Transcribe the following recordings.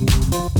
He won.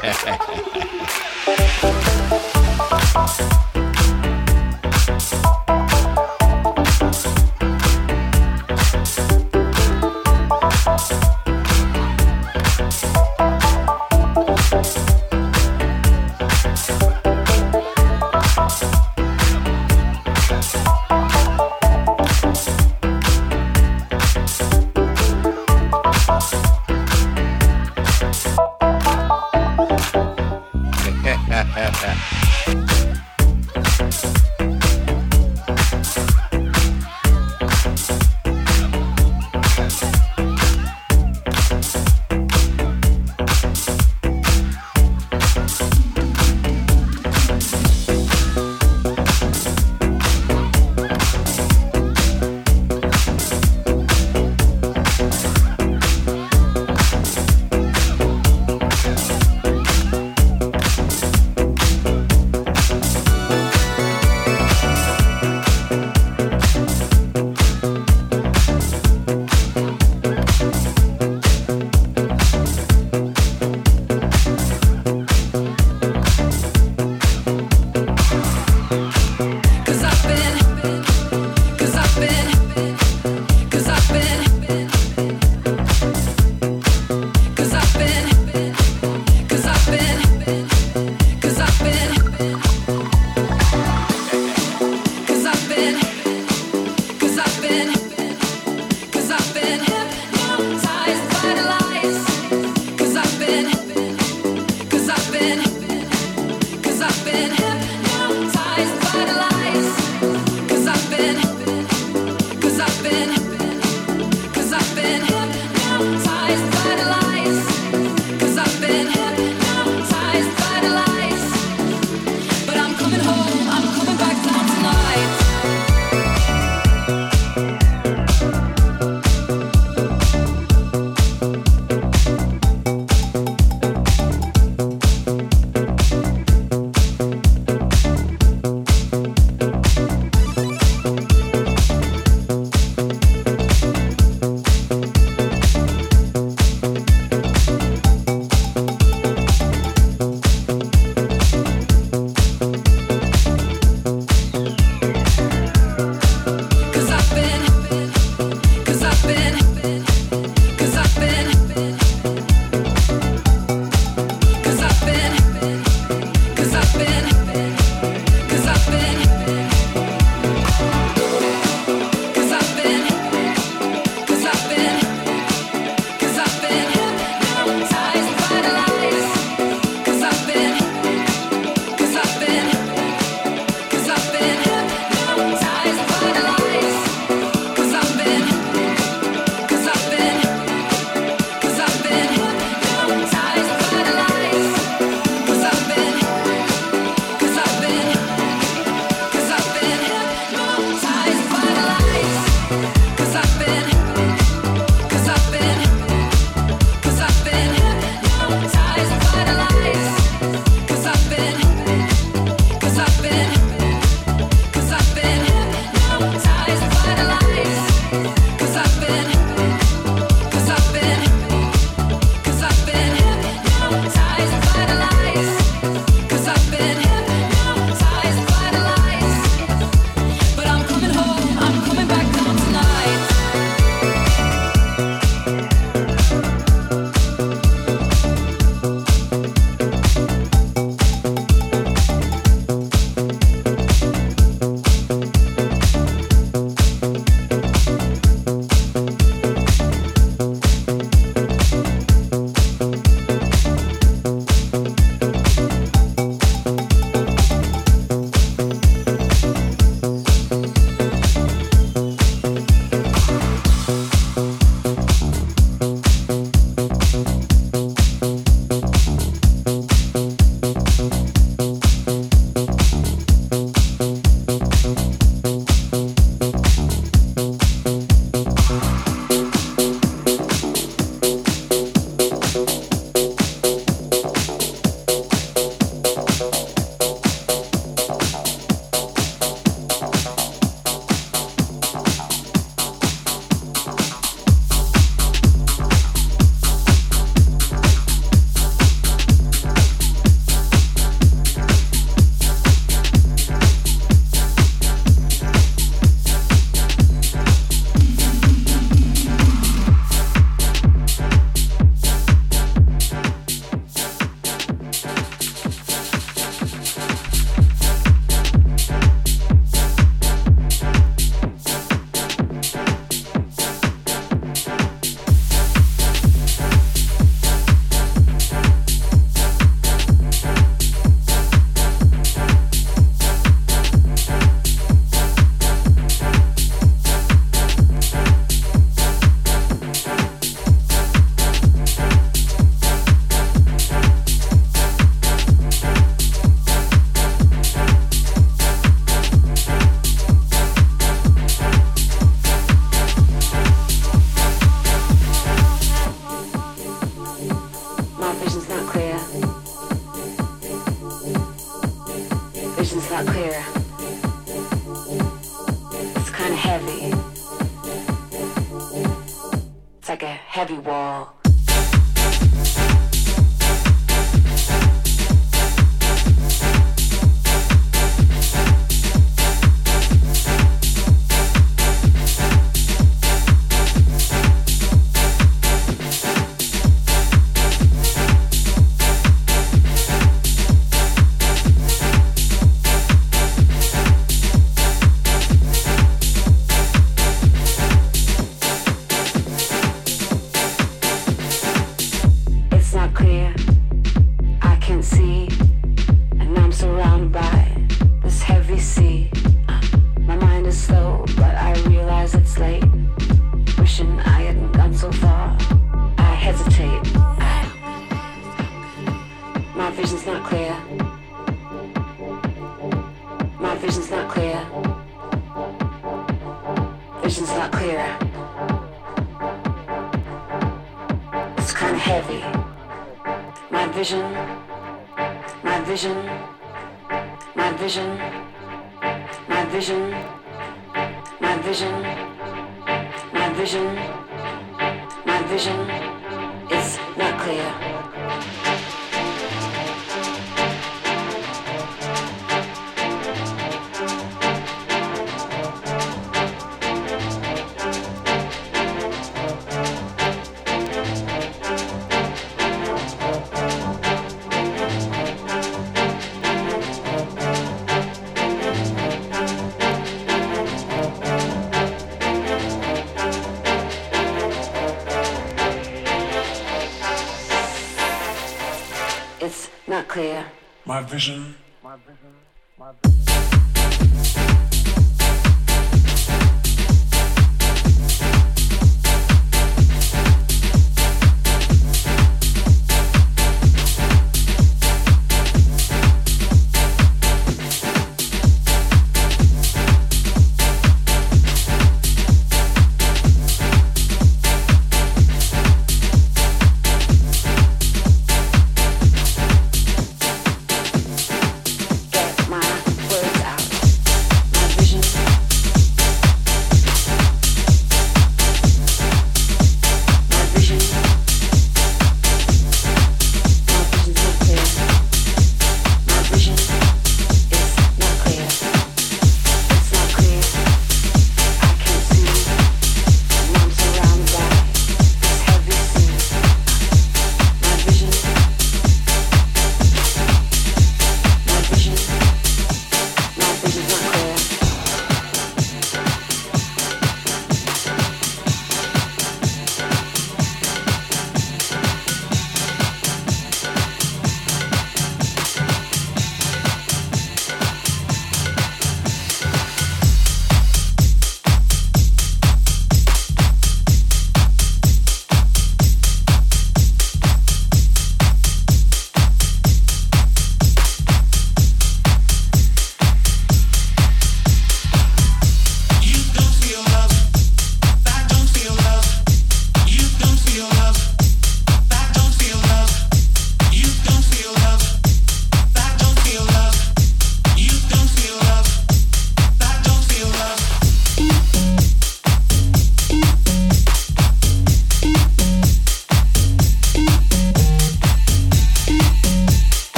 Yeah. Vision's not clear. It's kinda heavy. My vision, my vision, my vision, my vision, my vision, my vision, my vision, is not clear. vision.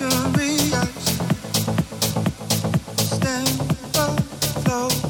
luxurious. Stand afloat.